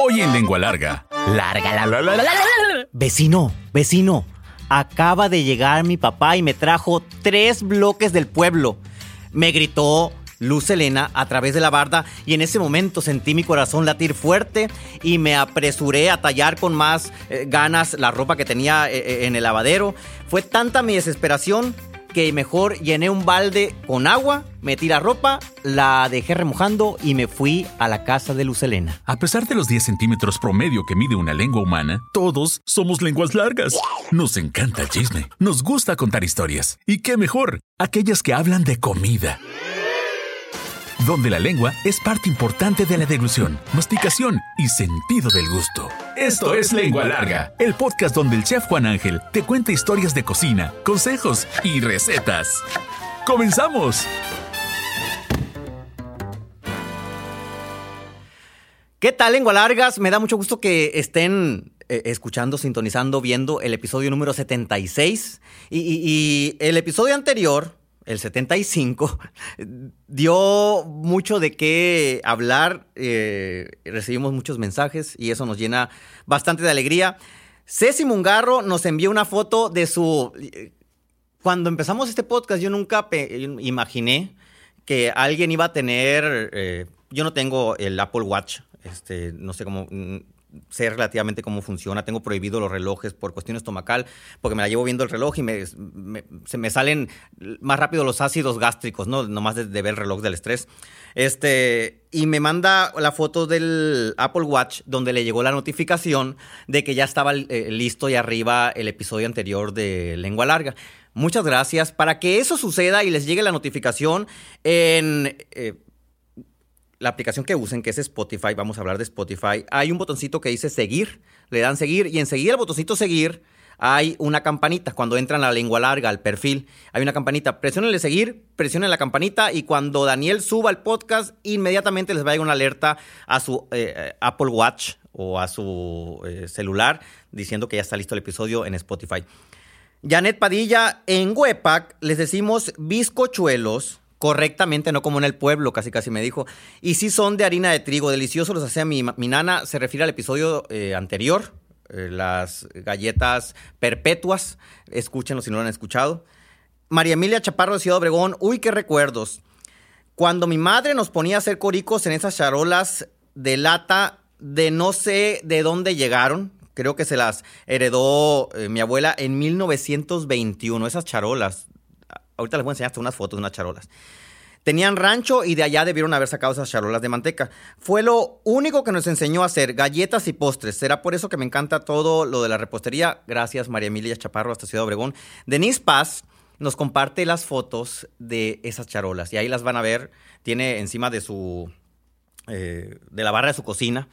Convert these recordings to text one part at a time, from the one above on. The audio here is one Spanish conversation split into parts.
Hoy en Lengua Larga. Larga, la, la, la, la. Vecino, vecino. Acaba de llegar mi papá y me trajo tres bloques del pueblo. Me gritó Luz Elena a través de la barda y en ese momento sentí mi corazón latir fuerte y me apresuré a tallar con más eh, ganas la ropa que tenía eh, eh, en el lavadero. Fue tanta mi desesperación que mejor llené un balde con agua, metí la ropa, la dejé remojando y me fui a la casa de Luz Elena. A pesar de los 10 centímetros promedio que mide una lengua humana, todos somos lenguas largas. Nos encanta el chisme, nos gusta contar historias. ¿Y qué mejor? Aquellas que hablan de comida donde la lengua es parte importante de la deglución, masticación y sentido del gusto. Esto es Lengua Larga, el podcast donde el chef Juan Ángel te cuenta historias de cocina, consejos y recetas. ¡Comenzamos! ¿Qué tal, lengua largas? Me da mucho gusto que estén eh, escuchando, sintonizando, viendo el episodio número 76. Y, y, y el episodio anterior, el 75, dio mucho de qué hablar. Eh, recibimos muchos mensajes y eso nos llena bastante de alegría. Ceci Mungarro nos envió una foto de su. Cuando empezamos este podcast, yo nunca imaginé que alguien iba a tener. Eh, yo no tengo el Apple Watch. Este, no sé cómo sé relativamente cómo funciona. Tengo prohibido los relojes por cuestión estomacal, porque me la llevo viendo el reloj y me, salen más rápido los ácidos gástricos, ¿no? Nomás de, de, ver el reloj del estrés. Este, y me manda la foto del Apple Watch donde le llegó la notificación de que ya estaba eh, listo y arriba el episodio anterior de Lengua Larga. Muchas gracias. Para que eso suceda y les llegue la notificación en... Eh, la aplicación que usen, que es Spotify, vamos a hablar de Spotify, hay un botoncito que dice seguir, le dan seguir y enseguida el botoncito seguir hay una campanita. Cuando entran la lengua larga, al perfil, hay una campanita. Presionenle seguir, presionen la campanita y cuando Daniel suba el podcast, inmediatamente les va a llegar una alerta a su eh, Apple Watch o a su eh, celular diciendo que ya está listo el episodio en Spotify. Janet Padilla, en Wepac les decimos bizcochuelos correctamente, no como en el pueblo, casi casi me dijo. Y sí son de harina de trigo, deliciosos los hacía mi, mi nana, se refiere al episodio eh, anterior, eh, las galletas perpetuas, escúchenlo si no lo han escuchado. María Emilia Chaparro de Ciudad Obregón, uy, qué recuerdos. Cuando mi madre nos ponía a hacer coricos en esas charolas de lata de no sé de dónde llegaron, creo que se las heredó eh, mi abuela en 1921, esas charolas Ahorita les voy a enseñar hasta unas fotos de unas charolas. Tenían rancho y de allá debieron haber sacado esas charolas de manteca. Fue lo único que nos enseñó a hacer galletas y postres. Será por eso que me encanta todo lo de la repostería. Gracias, María Emilia Chaparro, hasta Ciudad Obregón. Denise Paz nos comparte las fotos de esas charolas y ahí las van a ver. Tiene encima de su. Eh, de la barra de su cocina.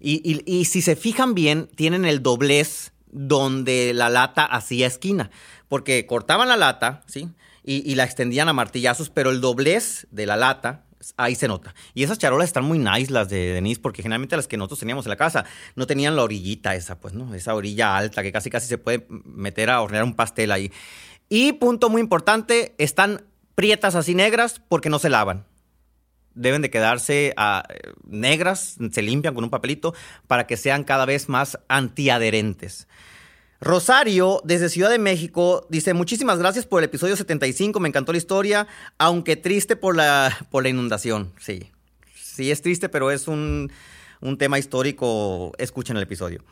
Y, si se fijan bien, tienen el doblez donde la lata hacía esquina. Porque cortaban la lata, ¿sí? y, la extendían a martillazos, pero el doblez de la lata, ahí se nota. Y esas charolas están muy nice, las de Denise, porque generalmente las que nosotros teníamos en la casa no tenían la orillita esa, pues, ¿no? Esa orilla alta que casi casi se puede meter a hornear un pastel ahí. Y punto muy importante, están prietas así negras porque no se lavan. Deben de quedarse uh, negras, se limpian con un papelito para que sean cada vez más antiadherentes. Rosario, desde Ciudad de México, dice, muchísimas gracias por el episodio 75, me encantó la historia, aunque triste por la, por la inundación. Sí, sí es triste, pero es un, un tema histórico, escuchen el episodio.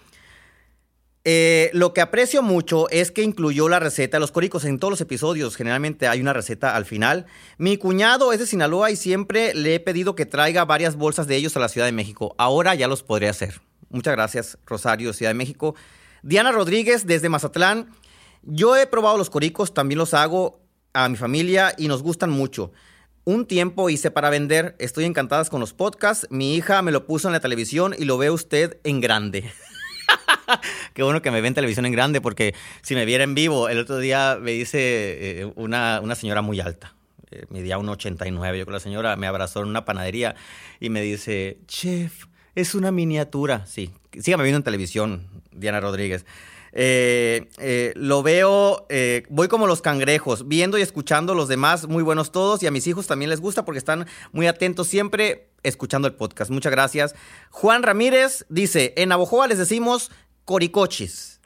Eh, lo que aprecio mucho es que incluyó la receta de los coricos en todos los episodios. Generalmente hay una receta al final. Mi cuñado es de Sinaloa y siempre le he pedido que traiga varias bolsas de ellos a la Ciudad de México. Ahora ya los podré hacer. Muchas gracias, Rosario, Ciudad de México. Diana Rodríguez desde Mazatlán. Yo he probado los coricos, también los hago a mi familia y nos gustan mucho. Un tiempo hice para vender, estoy encantada con los podcasts. Mi hija me lo puso en la televisión y lo ve usted en grande. Qué bueno que me ve en televisión en grande porque si me viera en vivo, el otro día me dice eh, una, una, señora muy alta, eh, medía 1,89. Yo con la señora me abrazó en una panadería y me dice, chef, es una miniatura. Sí, sígame viendo en televisión, Diana Rodríguez. Eh, eh, lo veo, voy como los cangrejos, viendo y escuchando a los demás, muy buenos todos, y a mis hijos también les gusta porque están muy atentos siempre escuchando el podcast. Muchas gracias. Juan Ramírez dice, en Navojoa les decimos coricochis.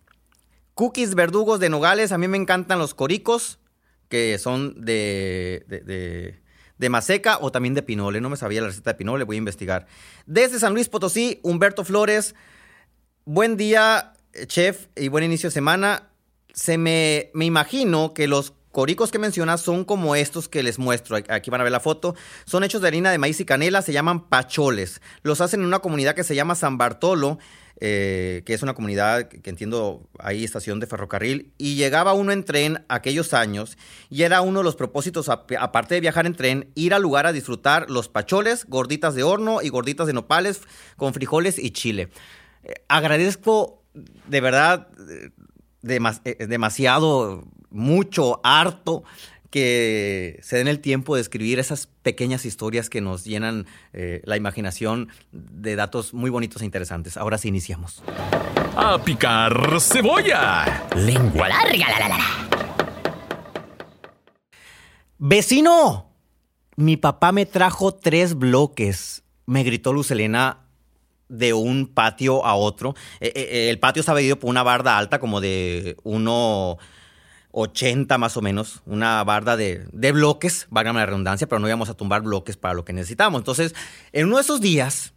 Cookies verdugos de nogales, a mí me encantan los coricos, que son de, de, de maseca o también de pinole. No me sabía la receta de pinole, voy a investigar. Desde San Luis Potosí, Humberto Flores. Buen día, chef, y buen inicio de semana. Se me, me imagino que los coricos que mencionas son como estos que les muestro. Aquí van a ver la foto. Son hechos de harina de maíz y canela, se llaman pacholes. Los hacen en una comunidad que se llama San Bartolo, eh, que es una comunidad que entiendo ahí estación de ferrocarril. Y llegaba uno en tren aquellos años y era uno de los propósitos, aparte de viajar en tren, ir al lugar a disfrutar los pacholes, gorditas de horno y gorditas de nopales con frijoles y chile. Eh, agradezco de verdad eh, demasiado, mucho, harto que se den el tiempo de escribir esas pequeñas historias que nos llenan eh, la imaginación de datos muy bonitos e interesantes. Ahora sí iniciamos. A picar cebolla. Lengua larga. La, la, la. Vecino, mi papá me trajo tres bloques, me gritó Luz Elena de un patio a otro. Eh, eh, el patio estaba dividido por una barda alta, como de 1,80 más o menos, una barda de, bloques, válgame la redundancia, pero no íbamos a tumbar bloques para lo que necesitamos. Entonces, en uno de esos días,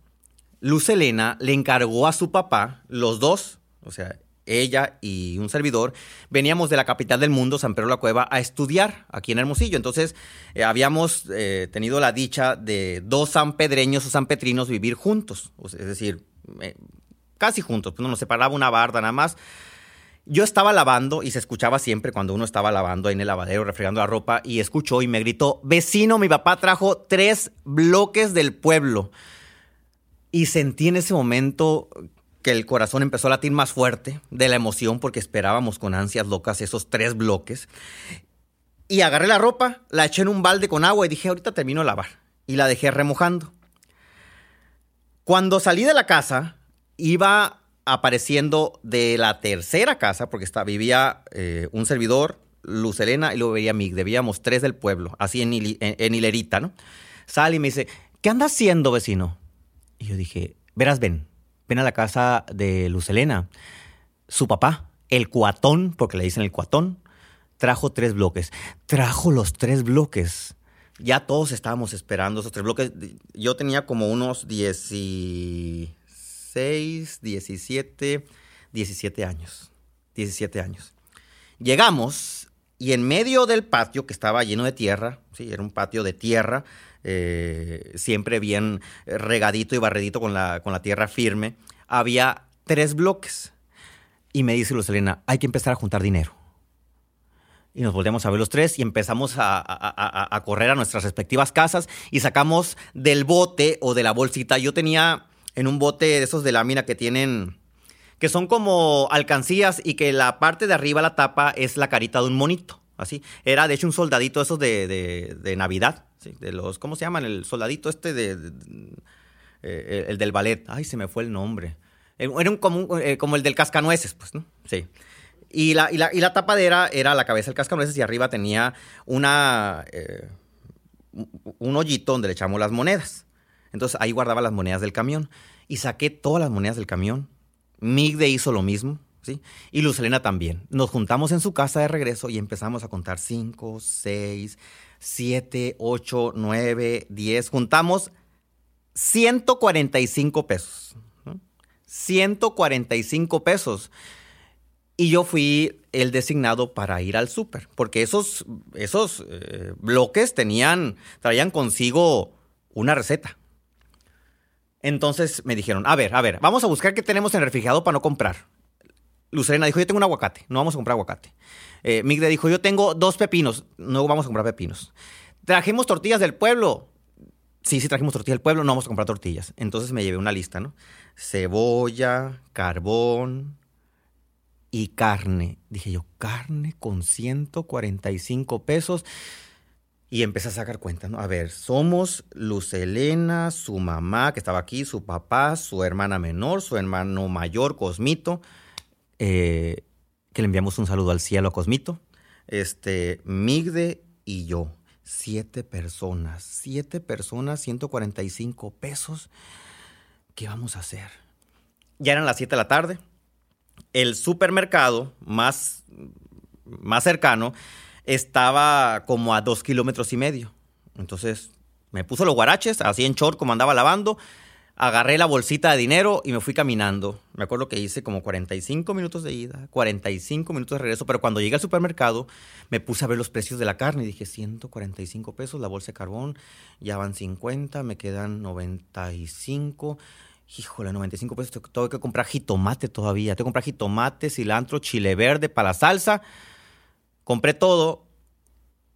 Luz Elena le encargó a su papá, los dos, o sea, ella y un servidor, veníamos de la capital del mundo, San Pedro la Cueva, a estudiar aquí en Hermosillo. Entonces, eh, habíamos eh, tenido la dicha de dos sanpedreños o sanpetrinos vivir juntos, es decir, eh, casi juntos, pues no nos separaba una barda nada más. Yo estaba lavando y se escuchaba siempre cuando uno estaba lavando ahí en el lavadero, refregando la ropa, y escuchó y me gritó, vecino, mi papá trajo tres bloques del pueblo. Y sentí en ese momento que el corazón empezó a latir más fuerte de la emoción porque esperábamos con ansias locas esos tres bloques. Y agarré la ropa, la eché en un balde con agua y dije, ahorita termino de lavar. Y la dejé remojando. Cuando salí de la casa, iba apareciendo de la tercera casa, porque estaba, vivía eh, un servidor, Luz Elena, y luego veía Mig. Debíamos tres del pueblo, así en, en hilerita, ¿no? Sale y me dice, ¿qué anda haciendo, vecino? Y yo dije, verás, ven, ven a la casa de Lucelena. Su papá, el cuatón, porque le dicen el cuatón, trajo tres bloques. Trajo los tres bloques. Ya todos estábamos esperando esos tres bloques. Yo tenía como unos 16, 17, 17 años. 17 años. Llegamos y en medio del patio que estaba lleno de tierra, sí, era un patio de tierra, eh, siempre bien regadito y barredito con la, con la tierra firme, había tres bloques. Y me dice Lucelena, hay que empezar a juntar dinero. Y nos volvemos a ver los tres y empezamos a, correr a nuestras respectivas casas y sacamos del bote o de la bolsita. Yo tenía en un bote de esos de lámina que tienen, que son como alcancías y que la parte de arriba, la tapa, es la carita de un monito. Así. Era de hecho un soldadito esos de, de Navidad de los, ¿cómo se llaman? El soldadito este de, eh, el del ballet. Ay, se me fue el nombre. Eh, era un, como, eh, como el del cascanueces, pues, ¿no? Sí. Y la, y la, y la tapadera era la cabeza del cascanueces y arriba tenía una, un hoyito donde le echamos las monedas. Entonces ahí guardaba las monedas del camión. Y saqué todas las monedas del camión. Migde hizo lo mismo. ¿Sí? Y Lucelena también. Nos juntamos en su casa de regreso y empezamos a contar cinco, seis, 7, 8, 9, 10. Juntamos 145 pesos. 145 pesos. Y yo fui el designado para ir al súper, porque esos, esos eh, bloques tenían, traían consigo una receta. Entonces me dijeron, a ver, a ver, vamos a buscar qué tenemos en el refrigerador para no comprar. Lucerena dijo, yo tengo un aguacate, no vamos a comprar aguacate. Eh, Migde dijo, yo tengo dos pepinos, no vamos a comprar pepinos. Trajimos tortillas del pueblo. Sí, sí, trajimos tortillas del pueblo, no vamos a comprar tortillas. Entonces me llevé una lista, ¿no? Cebolla, carbón y carne. Dije yo, carne con 145 pesos. Y empecé a sacar cuentas, ¿no? A ver, somos Luz Elena, su mamá que estaba aquí, su papá, su hermana menor, su hermano mayor, Cosmito, eh, que le enviamos un saludo al cielo a Cosmito, este, Migde y yo. Siete personas, siete personas, 145 pesos. ¿Qué vamos a hacer? Ya eran las 7 de la tarde. El supermercado más, más cercano estaba como a dos kilómetros y medio. Entonces me puso los guaraches, así en short como andaba lavando, agarré la bolsita de dinero y me fui caminando. Me acuerdo que hice como 45 minutos de ida, 45 minutos de regreso, pero cuando llegué al supermercado me puse a ver los precios de la carne y dije 145 pesos la bolsa de carbón, ya van 50, me quedan 95. Híjole, 95 pesos, tengo que comprar jitomate todavía. Tengo que comprar jitomate, cilantro, chile verde para la salsa. Compré todo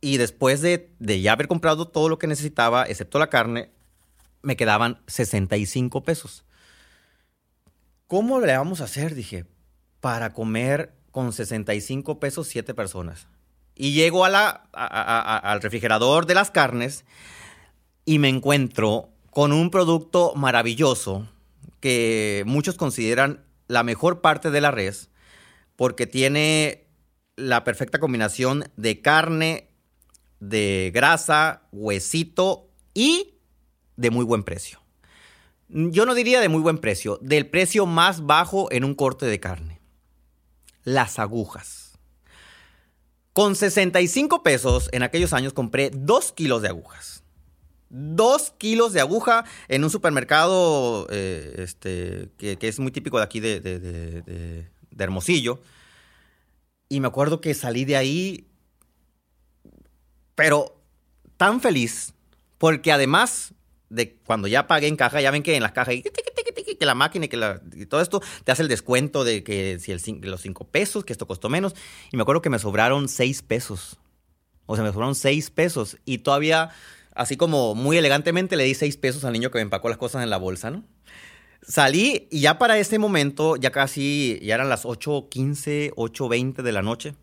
y después de, ya haber comprado todo lo que necesitaba, excepto la carne, me quedaban 65 pesos. ¿Cómo le vamos a hacer? Dije, para comer con 65 pesos siete personas. Y llego a la, al refrigerador de las carnes y me encuentro con un producto maravilloso que muchos consideran la mejor parte de la res porque tiene la perfecta combinación de carne, de grasa, huesito y de muy buen precio. Yo no diría de muy buen precio, del precio más bajo en un corte de carne. Las agujas. Con 65 pesos en aquellos años compré 2 kilos de agujas. 2 kilos de aguja en un supermercado eh, este, que, es muy típico de aquí de, de Hermosillo. Y me acuerdo que salí de ahí, pero tan feliz, porque además de cuando ya pagué en caja, ya ven que en las cajas, que la máquina y que la, todo esto te hace el descuento de que si el, los cinco pesos, que esto costó menos. Y me acuerdo que me sobraron seis pesos. O sea, me sobraron seis pesos. Y todavía, así como muy elegantemente, le di seis pesos al niño que me empacó las cosas en la bolsa, ¿no? Salí y ya para ese momento, ya casi, ya eran las 8.15, 8.20 de la noche.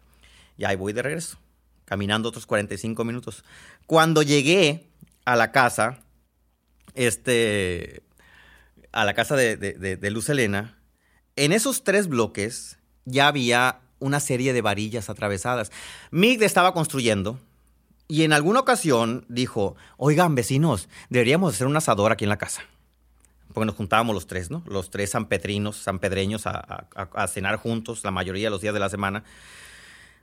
Y ahí voy de regreso, caminando otros 45 minutos. Cuando llegué a la casa, este, a la casa de, de, Luz Helena, en esos tres bloques ya había una serie de varillas atravesadas. Mig estaba construyendo y en alguna ocasión dijo, oigan vecinos, deberíamos hacer un asador aquí en la casa. Porque nos juntábamos los tres, ¿no? Los tres sanpedrinos, sanpedreños a, cenar juntos la mayoría de los días de la semana.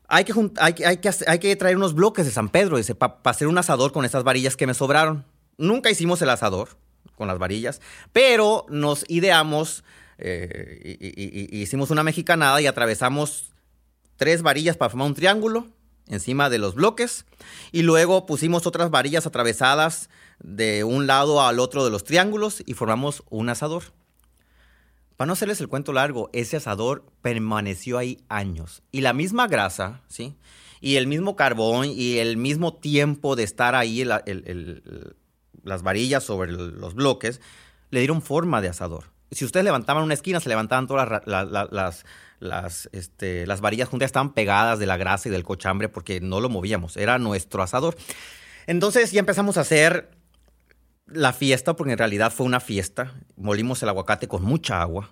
Hay que, hay, que, hay que traer unos bloques de San Pedro, para hacer un asador con esas varillas que me sobraron. Nunca hicimos el asador con las varillas, pero nos ideamos, eh, y, hicimos una mexicanada y atravesamos tres varillas para formar un triángulo encima de los bloques y luego pusimos otras varillas atravesadas de un lado al otro de los triángulos y formamos un asador. Para no hacerles el cuento largo, ese asador permaneció ahí años y la misma grasa, ¿sí? Y el mismo carbón y el mismo tiempo de estar ahí las varillas sobre los bloques, le dieron forma de asador. Si ustedes levantaban una esquina, se levantaban todas las, las, este, las varillas juntas, estaban pegadas de la grasa y del cochambre porque no lo movíamos, era nuestro asador. Entonces ya empezamos a hacer la fiesta, porque en realidad fue una fiesta. Molimos el aguacate con mucha agua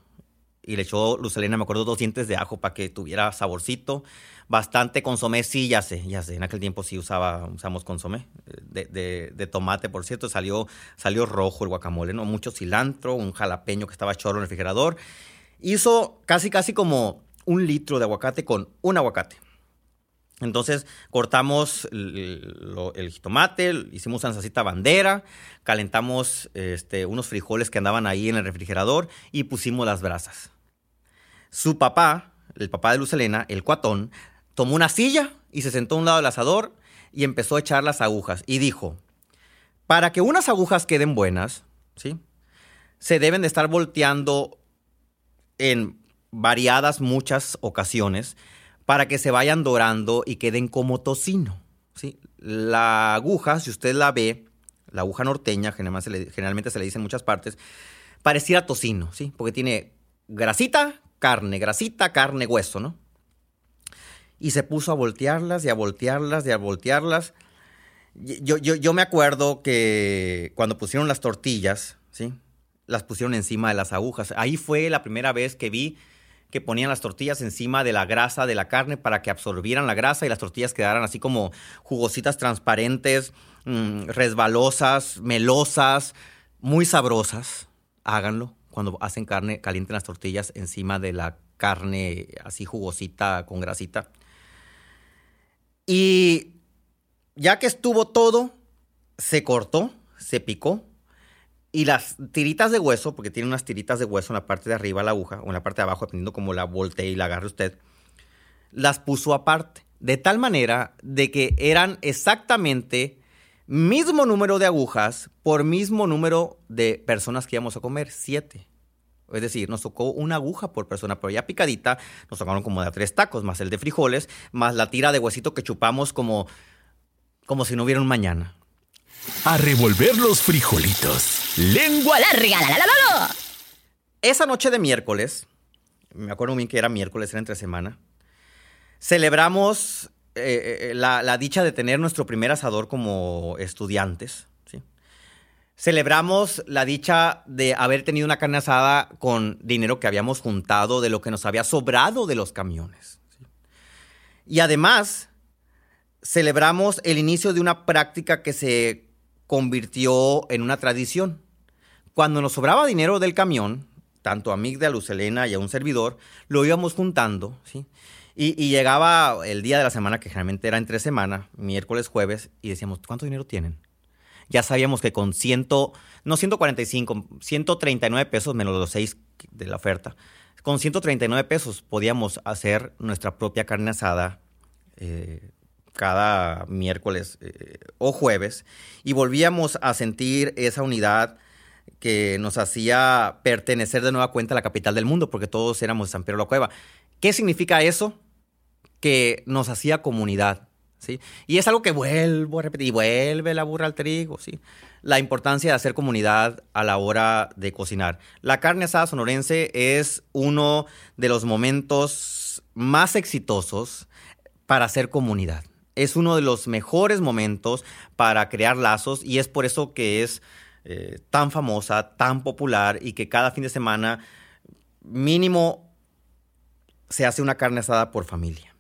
y le echó Lucelena, me acuerdo, dos dientes de ajo para que tuviera saborcito bastante consomé, sí, ya sé, ya sé. En aquel tiempo sí usaba, usamos consomé. De, de, tomate, por cierto, salió, salió rojo el guacamole, ¿no? Mucho cilantro, un jalapeño que estaba chorro en el refrigerador. Hizo casi, casi como un litro de aguacate con un aguacate. Entonces cortamos el, jitomate, hicimos una bandera, calentamos este, unos frijoles que andaban ahí en el refrigerador y pusimos las brasas. Su papá, el papá de Lucelena, el cuatón, tomó una silla y se sentó a un lado del asador y empezó a echar las agujas y dijo, para que unas agujas queden buenas, ¿sí? Se deben de estar volteando en variadas muchas ocasiones para que se vayan dorando y queden como tocino, ¿sí? La aguja, si usted la ve, la aguja norteña, generalmente se le, generalmente se le dice en muchas partes, pareciera tocino, ¿sí? Porque tiene grasita, carne, grasita, carne, hueso, ¿no? y se puso a voltearlas y a voltearlas y a voltearlas. Yo, yo, yo me acuerdo que cuando pusieron las tortillas, ¿sí? Las pusieron encima de las agujas. Ahí fue la primera vez que vi que ponían las tortillas encima de la grasa de la carne para que absorbieran la grasa y las tortillas quedaran así como jugositas transparentes, mm, resbalosas, melosas, muy sabrosas. Háganlo cuando hacen carne, calienten las tortillas encima de la carne así jugosita con grasita. Y ya que estuvo todo, se cortó, se picó. Y las tiritas de hueso, porque tiene unas tiritas de hueso en la parte de arriba la aguja o en la parte de abajo, dependiendo cómo la voltee y la agarre usted, las puso aparte. De tal manera de que eran exactamente mismo número de agujas por mismo número de personas que íbamos a comer, siete. Es decir, nos tocó una aguja por persona, pero ya picadita, nos tocaron como de a tres tacos, más el de frijoles, más la tira de huesito que chupamos como, como si no hubiera un mañana. A revolver los frijolitos. Lengua larga. La, la, la, Esa noche de miércoles, me acuerdo bien que era miércoles, era entre semana, celebramos eh, eh, la, la, dicha de tener nuestro primer asador como estudiantes. Celebramos la dicha de haber tenido una carne asada con dinero que habíamos juntado de lo que nos había sobrado de los camiones. Y además, celebramos el inicio de una práctica que se convirtió en una tradición. Cuando nos sobraba dinero del camión, tanto a Migda, a Lucelena y a un servidor, lo íbamos juntando, ¿sí? Y, y, llegaba el día de la semana, que generalmente era entre semana, miércoles, jueves, y decíamos, ¿cuánto dinero tienen? ya sabíamos que con ciento, no 145, 139 pesos menos los 6 de la oferta, con 139 pesos podíamos hacer nuestra propia carne asada eh, cada miércoles eh, o jueves y volvíamos a sentir esa unidad que nos hacía pertenecer de nueva cuenta a la capital del mundo, porque todos éramos San Pedro la Cueva. ¿Qué significa eso? Que nos hacía comunidad, y es algo que vuelvo a repetir, y vuelve la burra al trigo, ¿sí? La importancia de hacer comunidad a la hora de cocinar. La carne asada sonorense es uno de los momentos más exitosos para hacer comunidad. Es uno de los mejores momentos para crear lazos y es por eso que es eh, tan famosa, tan popular y que cada fin de semana mínimo se hace una carne asada por familia.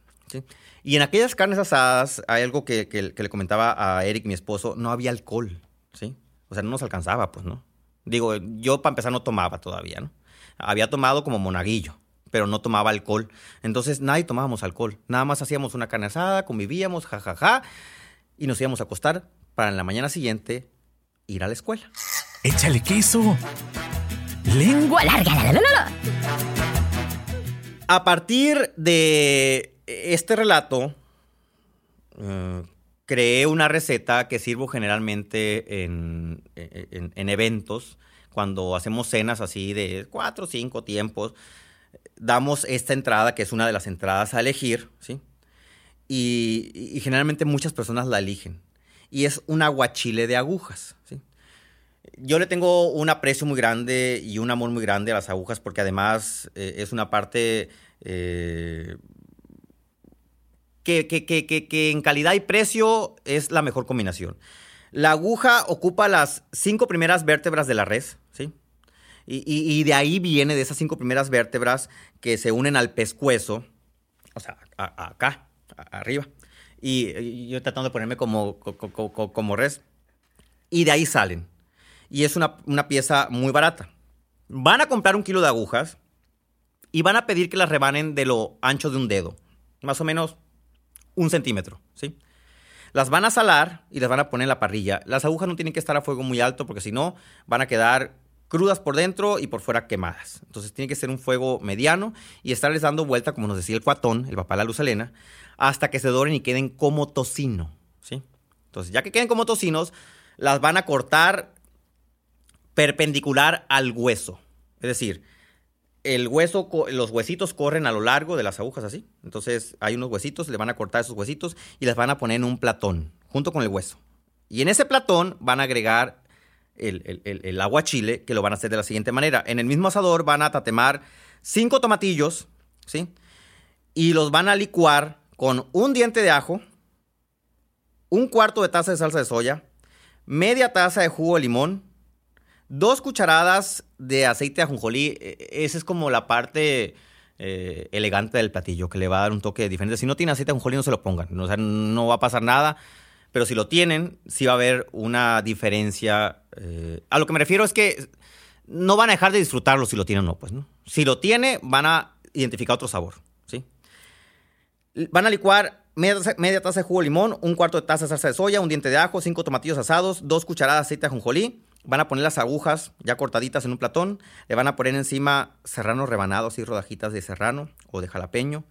Y en aquellas carnes asadas, hay algo que, le comentaba a Eric, mi esposo, no había alcohol, ¿sí? O sea, no nos alcanzaba, pues, ¿no? Digo, yo para empezar no tomaba todavía, ¿no? Había tomado como monaguillo, pero no tomaba alcohol. Entonces nadie tomábamos alcohol. Nada más hacíamos una carne asada, convivíamos, jajaja, y nos íbamos a acostar para en la mañana siguiente ir a la escuela. Échale queso. Lengua larga. La, la, a partir de este relato, eh, creé una receta que sirvo generalmente en, eventos, cuando hacemos cenas así de cuatro o cinco tiempos, damos esta entrada, que es una de las entradas a elegir, ¿sí? Y, generalmente muchas personas la eligen. Y es un aguachile de agujas, ¿sí? Yo le tengo un aprecio muy grande y un amor muy grande a las agujas porque además eh, es una parte eh, que, en calidad y precio es la mejor combinación. La aguja ocupa las cinco primeras vértebras de la res, ¿sí? Y, de ahí viene, de esas cinco primeras vértebras que se unen al pescuezo, o sea, acá, arriba. Y, yo tratando de ponerme como, como, res. Y de ahí salen. Y es una, una pieza muy barata. Van a comprar un kilo de agujas y van a pedir que las rebanen de lo ancho de un dedo. Más o menos un centímetro, ¿sí? Las van a salar y las van a poner en la parrilla. Las agujas no tienen que estar a fuego muy alto porque si no van a quedar crudas por dentro y por fuera quemadas. Entonces tiene que ser un fuego mediano y estarles dando vuelta, como nos decía el cuatón, el papá la luz Elena, hasta que se doren y queden como tocino, ¿sí? Entonces, ya que queden como tocinos, las van a cortar perpendicular al hueso. Es decir, el hueso, los huesitos corren a lo largo de las agujas así. Entonces hay unos huesitos, le van a cortar esos huesitos y las van a poner en un platón, junto con el hueso. Y en ese platón van a agregar el, el, agua chile, que lo van a hacer de la siguiente manera. En el mismo asador van a tatemar cinco tomatillos, ¿sí? Y los van a licuar con un diente de ajo, un cuarto de taza de salsa de soya, media taza de jugo de limón, dos cucharadas de aceite de ajonjolí. E, esa es como la parte eh, elegante del platillo, que le va a dar un toque diferente. Si no tiene aceite de ajonjolí, no se lo pongan. O sea, no va a pasar nada. Pero si lo tienen, sí va a haber una diferencia. Eh, a lo que me refiero es que no van a dejar de disfrutarlo si lo tienen o no, pues, ¿no? Si lo tiene, van a identificar otro sabor, ¿sí? Van a licuar media taza, de jugo de limón, un cuarto de taza de salsa de soya, un diente de ajo, cinco tomatillos asados, dos cucharadas de aceite de ajonjolí. Van a poner las agujas ya cortaditas en un platón. Le van a poner encima serranos rebanados y rodajitas de serrano o de jalapeño.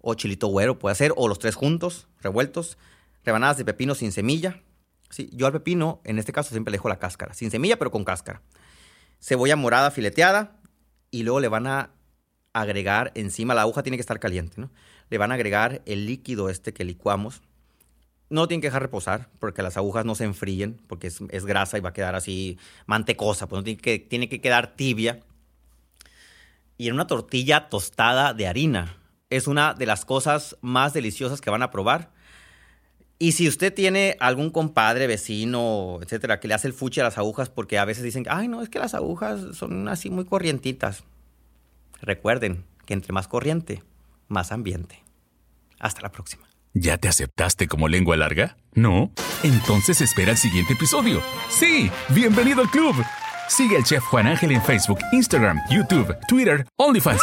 O chilito güero puede ser, o los tres juntos, revueltos rebanadas de pepino sin semilla. Sí, yo al pepino, en este caso, siempre le dejo la cáscara, sin semilla, pero con cáscara. Cebolla morada fileteada y luego le van a agregar encima, la aguja tiene que estar caliente, ¿no? Le van a agregar el líquido este que licuamos. No tienen que dejar reposar porque las agujas no se enfríen, porque es, grasa y va a quedar así mantecosa, pues no tiene que, tiene que quedar tibia. Y en una tortilla tostada de harina. Es una de las cosas más deliciosas que van a probar y si usted tiene algún compadre, vecino, etcétera, que le hace el fuchi a las agujas porque a veces dicen, ay, no, es que las agujas son así muy corrientitas. Recuerden que entre más corriente, más ambiente. Hasta la próxima. ¿Ya te aceptaste como lengua larga? ¿No? Entonces espera el siguiente episodio. Sí, bienvenido al club. Sigue al chef Juan Ángel en Facebook, Instagram, YouTube, Twitter, OnlyFans.